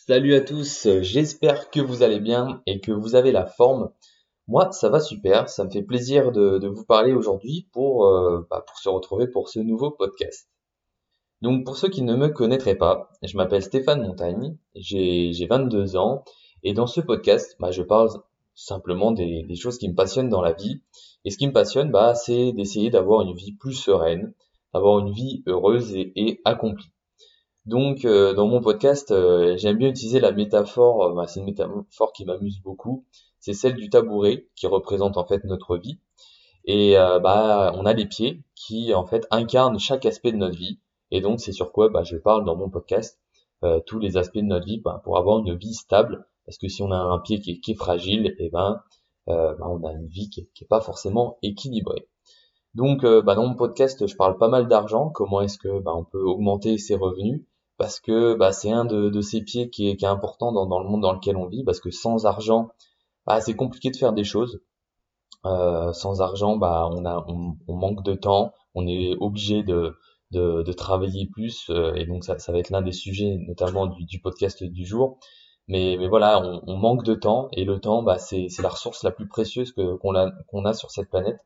Salut à tous, j'espère que vous allez bien et que vous avez la forme. Moi, ça va super, ça me fait plaisir de, vous parler aujourd'hui pour, euh, bah, pour se retrouver pour ce nouveau podcast. Donc pour ceux qui ne me connaîtraient pas, je m'appelle Stéphane Montagne, j'ai 22 ans et dans ce podcast, bah, je parle simplement des, choses qui me passionnent dans la vie. Et ce qui me passionne, bah, c'est d'essayer d'avoir une vie plus sereine, d'avoir une vie heureuse et accomplie. Donc, euh, dans mon podcast, euh, j'aime bien utiliser la métaphore, euh, bah, c'est une métaphore qui m'amuse beaucoup, c'est celle du tabouret qui représente en fait notre vie. Et bah, on a les pieds qui en fait incarnent chaque aspect de notre vie. Et donc, c'est sur quoi bah, je parle dans mon podcast, tous les aspects de notre vie bah, pour avoir une vie stable. Parce que si on a un pied qui est, fragile, et eh ben, bah, on a une vie qui n'est pas forcément équilibrée. Donc, bah, dans mon podcast, je parle pas mal d'argent. Comment est-ce que bah, on peut augmenter ses revenus? Parce que bah, c'est un de, ces pieds qui est, important dans, le monde dans lequel on vit, parce que sans argent, bah, c'est compliqué de faire des choses. Euh, sans argent, bah, on, a, on, manque de temps, on est obligé de, de, travailler plus, euh, et donc ça, ça va être l'un des sujets, notamment du, podcast du jour. Mais, mais voilà, on, manque de temps, et le temps, bah, c'est la ressource la plus précieuse qu'on a, a sur cette planète,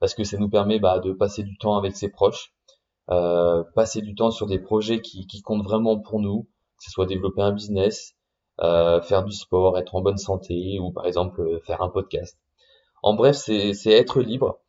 parce que ça nous permet bah, de passer du temps avec ses proches, euh, passer du temps sur des projets qui, qui, comptent vraiment pour nous, que ce soit développer un business, euh, faire du sport, être en bonne santé ou par exemple euh, faire un podcast. En bref, c'est être libre.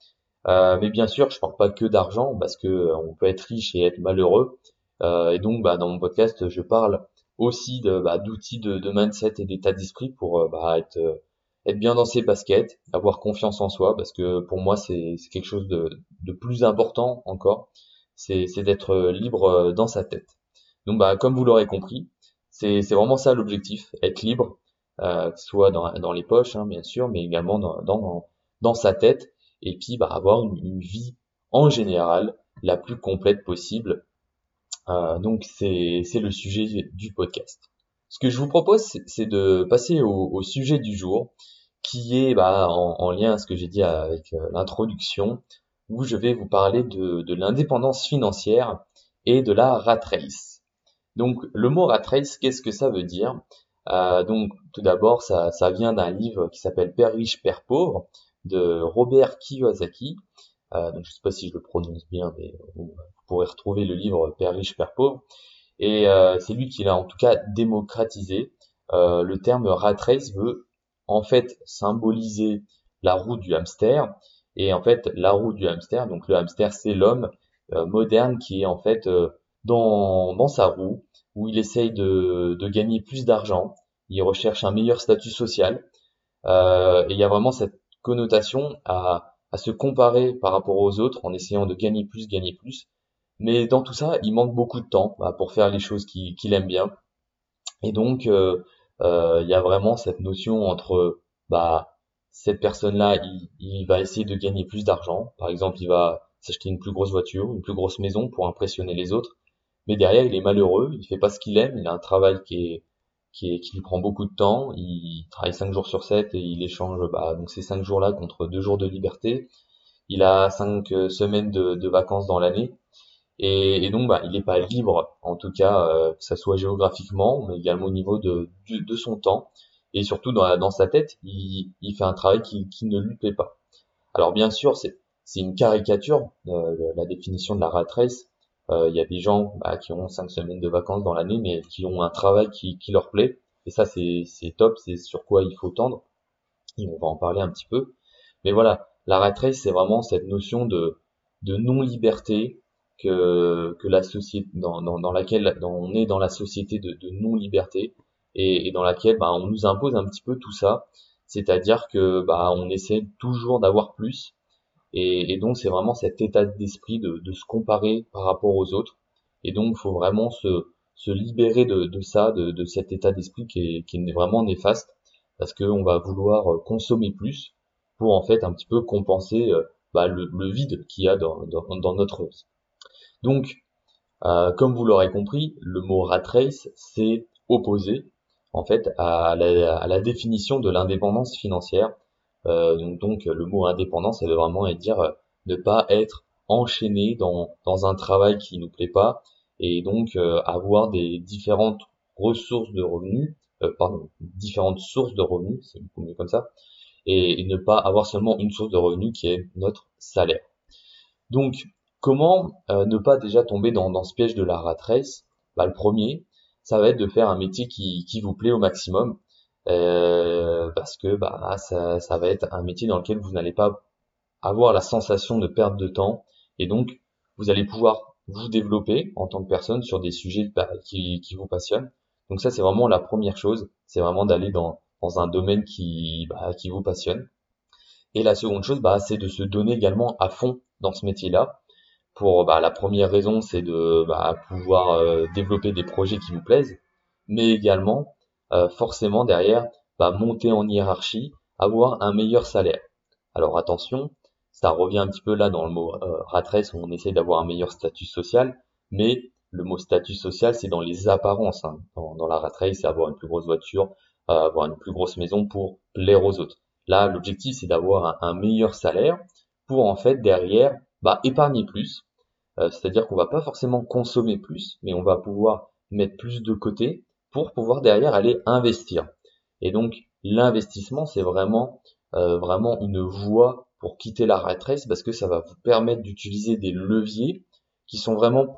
Euh, mais bien sûr, je parle pas que d'argent parce que euh, on peut être riche et être malheureux. Euh, et donc, bah, dans mon podcast, je parle aussi de bah, d'outils de, de, mindset et d'état d'esprit pour bah, être être bien dans ses baskets, avoir confiance en soi, parce que pour moi c'est quelque chose de, de plus important encore c'est d'être euh, libre euh, dans sa tête. Donc bah comme vous l'aurez compris, c'est vraiment ça l'objectif, être libre, euh, soit dans, dans les poches hein, bien sûr, mais également dans, dans, dans sa tête, et puis bah, avoir une, vie en général la plus complète possible. Euh, donc c'est le sujet du podcast. Ce que je vous propose, c'est de passer au, sujet du jour, qui est bah, en, en lien à ce que j'ai dit avec l'introduction, où je vais vous parler de, de l'indépendance financière et de la rat race. Donc le mot rat race, qu'est-ce que ça veut dire? Euh, Donc tout d'abord, ça, ça vient d'un livre qui s'appelle Père riche, Père pauvre de Robert Kiyosaki. Euh, donc je sais pas si je le prononce bien, mais vous, pourrez retrouver le livre Père riche, Père pauvre. Et euh, c'est lui qui l'a en tout cas démocratisé. Euh, le terme rat race veut en fait symboliser la roue du hamster et en fait, la roue du hamster, donc le hamster, c'est l'homme euh, moderne qui est en fait euh, dans, dans sa roue, où il essaye de, de gagner plus d'argent, il recherche un meilleur statut social, euh, et il y a vraiment cette connotation à, à se comparer par rapport aux autres en essayant de gagner plus, gagner plus. Mais dans tout ça, il manque beaucoup de temps bah, pour faire les choses qu'il aime bien. Et donc, euh, euh, il y a vraiment cette notion entre bah, cette personne-là, il, va essayer de gagner plus d'argent. Par exemple, il va s'acheter une plus grosse voiture, une plus grosse maison pour impressionner les autres. Mais derrière, il est malheureux, il fait pas ce qu'il aime, il a un travail qui est qui, lui prend beaucoup de temps, il travaille cinq jours sur 7 et il échange bah, donc ces cinq jours-là contre deux jours de liberté. Il a cinq euh, semaines de, vacances dans l'année. Et, donc, bah, il n'est pas libre, en tout cas, euh, que ça soit géographiquement, mais également au niveau de, de son temps et surtout dans, dans sa tête, il, il, fait un travail qui, qui, ne lui plaît pas. Alors bien sûr, c'est une caricature, euh, la définition de la rat race. Euh, il y a des gens bah, qui ont cinq semaines de vacances dans l'année, mais qui ont un travail qui, qui leur plaît. Et ça, c'est top, c'est sur quoi il faut tendre. Et on va en parler un petit peu. Mais voilà, la rat race, c'est vraiment cette notion de, de non-liberté que, que la société, dans, dans, dans laquelle on est dans la société de, de non-liberté et, dans laquelle bah, on nous impose un petit peu tout ça, c'est-à-dire que bah, on essaie toujours d'avoir plus, et, donc c'est vraiment cet état d'esprit de, se comparer par rapport aux autres, et donc il faut vraiment se, se libérer de, de ça, de, de cet état d'esprit qui est, qui est vraiment néfaste, parce qu'on va vouloir consommer plus pour en fait un petit peu compenser euh, bah, le, le, vide qu'il y a dans, dans, dans notre vie. Donc, euh, comme vous l'aurez compris, le mot rat race, c'est opposé en fait à la, définition de l'indépendance financière. Euh, donc, le mot indépendance, ça veut vraiment dire euh, ne pas être enchaîné dans, un travail qui nous plaît pas et donc euh, avoir des différentes ressources de revenus, pardon, différentes sources de revenus, c'est beaucoup mieux comme ça, et, ne pas avoir seulement une source de revenus qui est notre salaire. Donc, comment ne pas déjà tomber dans, dans, ce piège de la rat race bah, Le premier, ça va être de faire un métier qui, qui vous plaît au maximum, euh, parce que bah, ça, ça va être un métier dans lequel vous n'allez pas avoir la sensation de perdre de temps, et donc vous allez pouvoir vous développer en tant que personne sur des sujets bah, qui, qui vous passionnent. Donc ça, c'est vraiment la première chose, c'est vraiment d'aller dans, dans un domaine qui, bah, qui vous passionne. Et la seconde chose, bah, c'est de se donner également à fond dans ce métier-là. Pour bah, la première raison, c'est de bah, pouvoir euh, développer des projets qui vous plaisent, mais également euh, forcément derrière bah, monter en hiérarchie, avoir un meilleur salaire. Alors attention, ça revient un petit peu là dans le mot euh, où on essaie d'avoir un meilleur statut social, mais le mot statut social, c'est dans les apparences. Hein. Dans, la rat c'est avoir une plus grosse voiture, euh, avoir une plus grosse maison pour plaire aux autres. Là, l'objectif, c'est d'avoir un, meilleur salaire pour en fait derrière bah, épargner plus. Euh, c'est-à-dire qu'on va pas forcément consommer plus, mais on va pouvoir mettre plus de côté pour pouvoir derrière aller investir. Et donc l'investissement, c'est vraiment euh, vraiment une voie pour quitter la rat parce que ça va vous permettre d'utiliser des leviers qui sont vraiment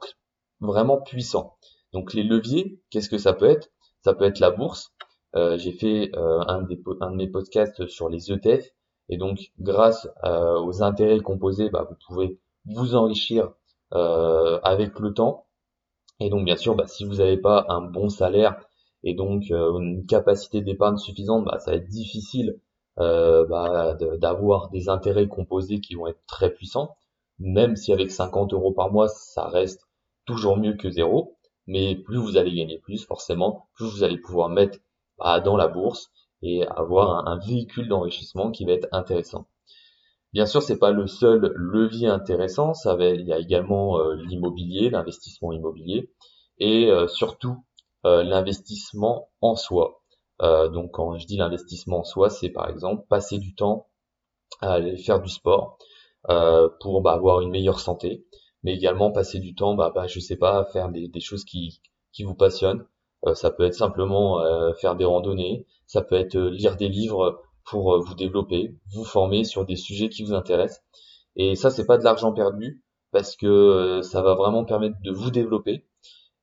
vraiment puissants. Donc les leviers, qu'est-ce que ça peut être? Ça peut être la bourse. Euh, j'ai fait euh, un, des, un, de mes podcasts sur les ETF et donc grâce euh, aux intérêts composés, bah, vous pouvez vous enrichir avec le temps. Et donc bien sûr, bah, si vous n'avez pas un bon salaire et donc une capacité d'épargne suffisante, bah, ça va être difficile bah, d'avoir des intérêts composés qui vont être très puissants. Même si avec 50 euros par mois, ça reste toujours mieux que zéro. Mais plus vous allez gagner plus, forcément, plus vous allez pouvoir mettre bah, dans la bourse et avoir un, véhicule d'enrichissement qui va être intéressant. Bien sûr, c'est pas le seul levier intéressant. Ça il y a également euh, l'immobilier, l'investissement immobilier, et euh, surtout euh, l'investissement en soi. donc, quand je dis l'investissement en soi, c'est par exemple passer du temps à aller faire du sport pour bah, avoir une meilleure santé, mais également passer du temps, bah, bah je sais pas, à faire des, des choses qui, qui vous passionnent. Euh, ça peut être simplement euh, faire des randonnées, ça peut être euh, lire des livres pour vous développer, vous former sur des sujets qui vous intéressent. Et ça, c'est pas de l'argent perdu parce que ça va vraiment permettre de vous développer.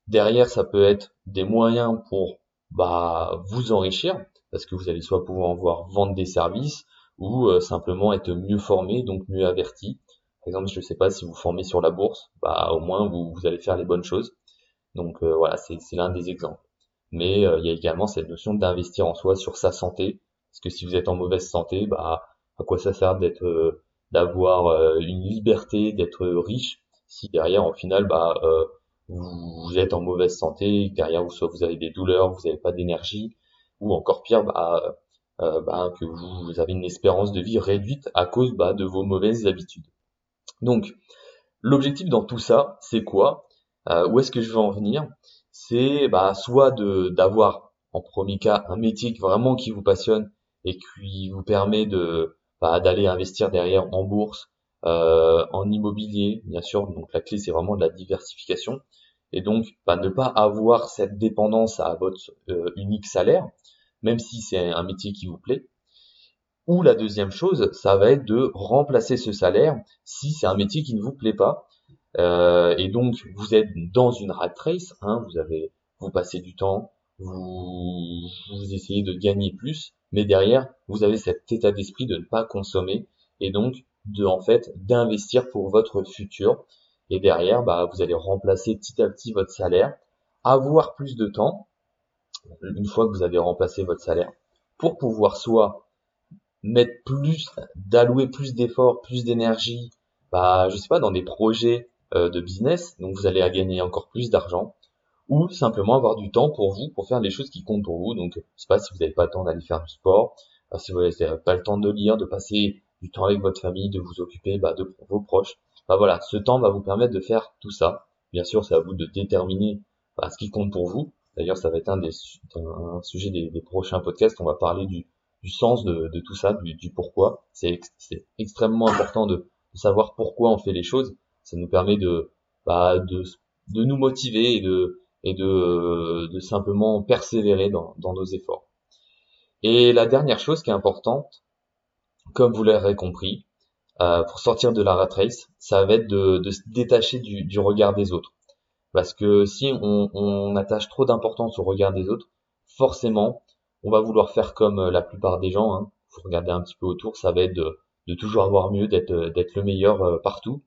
Derrière, ça peut être des moyens pour bah, vous enrichir parce que vous allez soit pouvoir voir vendre des services ou simplement être mieux formé, donc mieux averti. Par exemple, je ne sais pas si vous formez sur la bourse, bah au moins vous, vous allez faire les bonnes choses. Donc euh, voilà, c'est l'un des exemples. Mais euh, il y a également cette notion d'investir en soi sur sa santé, parce que si vous êtes en mauvaise santé, bah à quoi ça sert d'être euh, d'avoir une liberté, d'être riche, si derrière, au final, bah vous, êtes en mauvaise santé, derrière vous soit vous avez des douleurs, vous n'avez pas d'énergie, ou encore pire, bah, bah, que vous, avez une espérance de vie réduite à cause bah, de vos mauvaises habitudes. Donc, l'objectif dans tout ça, c'est quoi? Euh, Où est-ce que je veux en venir? C'est bah, soit d'avoir en premier cas un métier vraiment qui vous passionne et qui vous permet de bah, d'aller investir derrière en bourse, euh, en immobilier, bien sûr. Donc la clé c'est vraiment de la diversification et donc bah, ne pas avoir cette dépendance à votre euh, unique salaire, même si c'est un métier qui vous plaît. Ou la deuxième chose, ça va être de remplacer ce salaire si c'est un métier qui ne vous plaît pas. Euh, et donc vous êtes dans une rat race, hein, vous avez, vous passez du temps, vous, vous essayez de gagner plus, mais derrière vous avez cet état d'esprit de ne pas consommer et donc de en fait d'investir pour votre futur. Et derrière, bah, vous allez remplacer petit à petit votre salaire, avoir plus de temps une fois que vous avez remplacé votre salaire pour pouvoir soit mettre plus, d'allouer plus d'efforts, plus d'énergie, bah, je sais pas, dans des projets euh, de business, donc vous allez à gagner encore plus d'argent, ou simplement avoir du temps pour vous, pour faire les choses qui comptent pour vous. Donc, je sais pas si vous n'avez pas le temps d'aller faire du sport, euh, si vous n'avez pas le temps de lire, de passer du temps avec votre famille, de vous occuper bah, de vos proches. Bah voilà, ce temps va vous permettre de faire tout ça. Bien sûr, c'est à vous de déterminer bah, ce qui compte pour vous. D'ailleurs, ça va être un des un sujet des, des prochains podcasts. On va parler du, du sens de, tout ça, du, pourquoi. C'est extrêmement important de, savoir pourquoi on fait les choses. Ça nous permet de, bah, de, de nous motiver et de, et de, de simplement persévérer dans, dans nos efforts. Et la dernière chose qui est importante, comme vous l'aurez compris, euh, pour sortir de la rat race, ça va être de, de se détacher du, du, regard des autres. Parce que si on, on attache trop d'importance au regard des autres, forcément, on va vouloir faire comme la plupart des gens. Hein. Vous regardez un petit peu autour, ça va être de, de toujours avoir mieux, d'être d'être le meilleur euh, partout.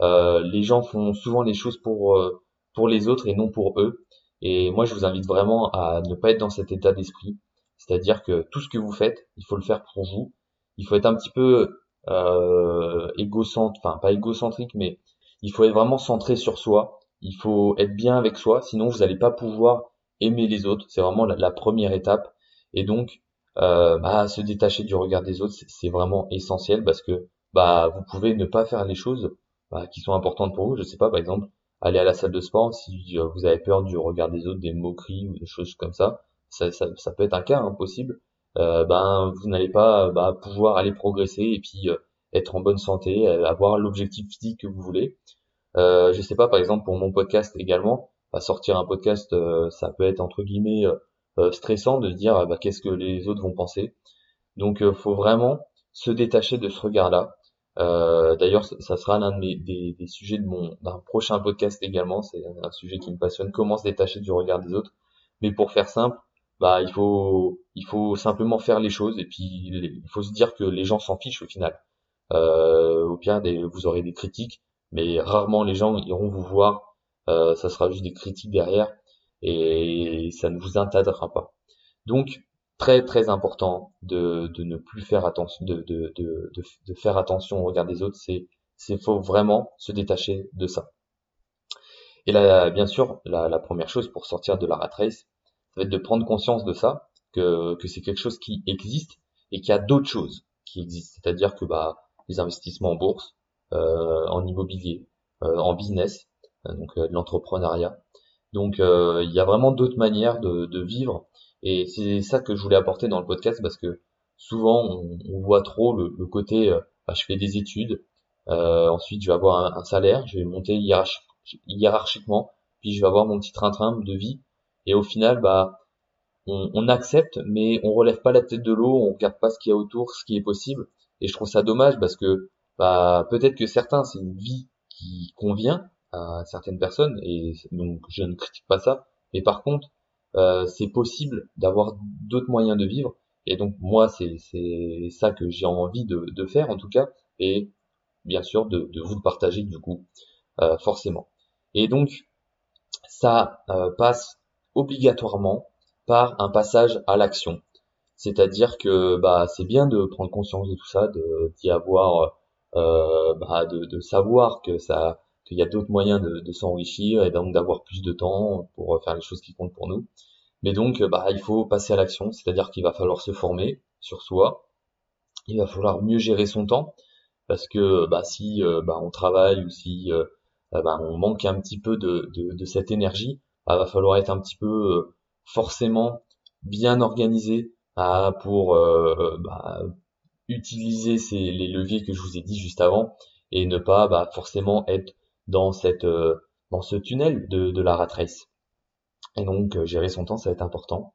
Euh, les gens font souvent les choses pour euh, pour les autres et non pour eux. Et moi, je vous invite vraiment à ne pas être dans cet état d'esprit. C'est-à-dire que tout ce que vous faites, il faut le faire pour vous. Il faut être un petit peu euh, enfin pas égocentrique, mais il faut être vraiment centré sur soi. Il faut être bien avec soi, sinon vous n'allez pas pouvoir aimer les autres. C'est vraiment la, première étape. Et donc, euh, bah, se détacher du regard des autres, c'est vraiment essentiel parce que bah vous pouvez ne pas faire les choses bah, qui sont importantes pour vous. Je sais pas, par exemple, aller à la salle de sport si euh, vous avez peur du regard des autres, des moqueries ou des choses comme ça. Ça, peut être un cas impossible. Euh, ben vous n'allez pas bah, pouvoir aller progresser et puis euh, être en bonne santé, avoir l'objectif physique que vous voulez. Euh, je sais pas, par exemple pour mon podcast également, bah, sortir un podcast, ça peut être entre guillemets stressant de se dire bah, qu'est-ce que les autres vont penser. Donc faut vraiment se détacher de ce regard-là. Euh, D'ailleurs, ça sera l'un des, sujets de mon d'un prochain podcast également. C'est un sujet qui me passionne. Comment se détacher du regard des autres. Mais pour faire simple, bah il faut il faut simplement faire les choses et puis il faut se dire que les gens s'en fichent au final. Euh, au pire, des, vous aurez des critiques, mais rarement les gens iront vous voir. Euh, ça sera juste des critiques derrière et ça ne vous intéressera pas. Donc très très important de, de ne plus faire attention de, de, de, de faire attention au regard des autres. C'est c'est faut vraiment se détacher de ça. Et là bien sûr la, la première chose pour sortir de la rat race ça va être de prendre conscience de ça que, que c'est quelque chose qui existe et qu'il y a d'autres choses qui existent. C'est à dire que bah les investissements en bourse euh, en immobilier euh, en business euh, donc de l'entrepreneuriat. Donc il y a vraiment d'autres manières de, de vivre et c'est ça que je voulais apporter dans le podcast parce que souvent on, voit trop le, côté bah, je fais des études, euh, ensuite je vais avoir un, salaire, je vais monter hiérarchiquement, puis je vais avoir mon petit train-train de vie. Et au final, bah on, on, accepte, mais on relève pas la tête de l'eau, on regarde pas ce qu'il y a autour, ce qui est possible. Et je trouve ça dommage parce que bah peut-être que certains c'est une vie qui convient à certaines personnes et donc je ne critique pas ça. Mais par contre, euh, c'est possible d'avoir d'autres moyens de vivre. Et donc moi, c'est ça que j'ai envie de, faire en tout cas, et bien sûr de, vous le partager du coup, euh, forcément. Et donc ça euh, passe obligatoirement par un passage à l'action. C'est-à-dire que bah, c'est bien de prendre conscience de tout ça, d'y avoir, bah, de, savoir que ça, qu'il y a d'autres moyens de, s'enrichir et donc d'avoir plus de temps pour faire les choses qui comptent pour nous. Mais donc, bah, il faut passer à l'action, c'est-à-dire qu'il va falloir se former sur soi, il va falloir mieux gérer son temps, parce que bah, si euh, bah, on travaille ou si euh, bah, on manque un petit peu de, cette énergie, bah, va falloir être un petit peu euh, forcément bien organisé ah, pour bah, utiliser ces, les leviers que je vous ai dit juste avant et ne pas forcément être dans cette dans ce tunnel de, de la rat race. Et donc euh, gérer son temps, ça va être important.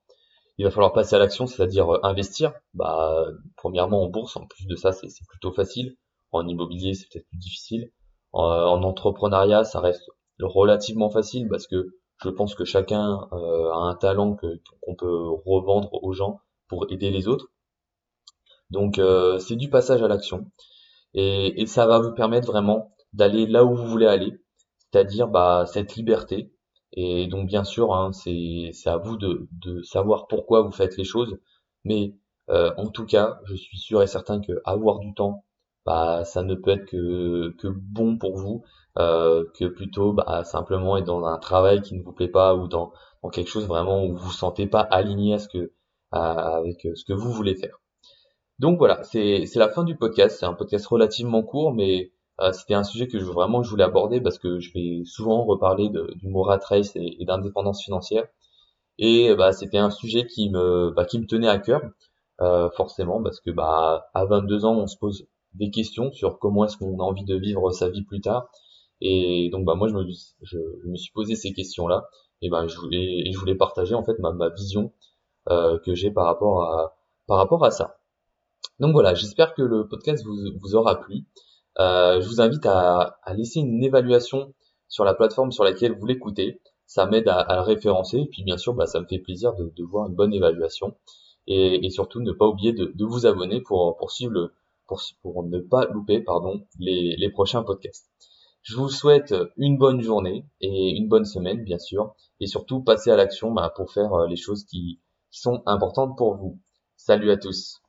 Il va falloir passer à l'action, c'est-à-dire euh, investir. Bah, premièrement en bourse, en plus de ça, c'est plutôt facile. En immobilier, c'est peut-être plus difficile. En, entrepreneuriat, ça reste relativement facile parce que je pense que chacun euh, a un talent qu'on peut revendre aux gens pour aider les autres. Donc c'est du passage à l'action et, et, ça va vous permettre vraiment d'aller là où vous voulez aller, c'est-à-dire bah, cette liberté et donc bien sûr, hein, c'est à vous de, savoir pourquoi vous faites les choses. Mais euh, en tout cas, je suis sûr et certain que avoir du temps, bah, ça ne peut être que, bon pour vous, euh, que plutôt bah, simplement être dans un travail qui ne vous plaît pas ou dans, quelque chose vraiment où vous vous sentez pas aligné avec ce que vous voulez faire. Donc voilà, c'est la fin du podcast. C'est un podcast relativement court, mais euh, c'était un sujet que je, vraiment je voulais aborder parce que je vais souvent reparler du mot rat race et, d'indépendance financière. Et bah, c'était un sujet qui me, bah, qui me tenait à cœur, euh, forcément, parce que bah, à 22 ans, on se pose des questions sur comment est-ce qu'on a envie de vivre sa vie plus tard. Et donc bah, moi, je me, je, me suis posé ces questions-là. et ben je voulais, et je voulais partager en fait ma, ma vision euh, que j'ai par rapport à par rapport à ça. Donc voilà, j'espère que le podcast vous, vous aura plu. Euh, je vous invite à, laisser une évaluation sur la plateforme sur laquelle vous l'écoutez. Ça m'aide à, à, le référencer et puis bien sûr, bah, ça me fait plaisir de, de voir une bonne évaluation et, surtout ne pas oublier de, vous abonner pour, suivre pour, ne pas louper les, prochains podcasts. Je vous souhaite une bonne journée et une bonne semaine, bien sûr, et surtout passez à l'action bah, pour faire euh, les choses qui sont importantes pour vous. Salut à tous.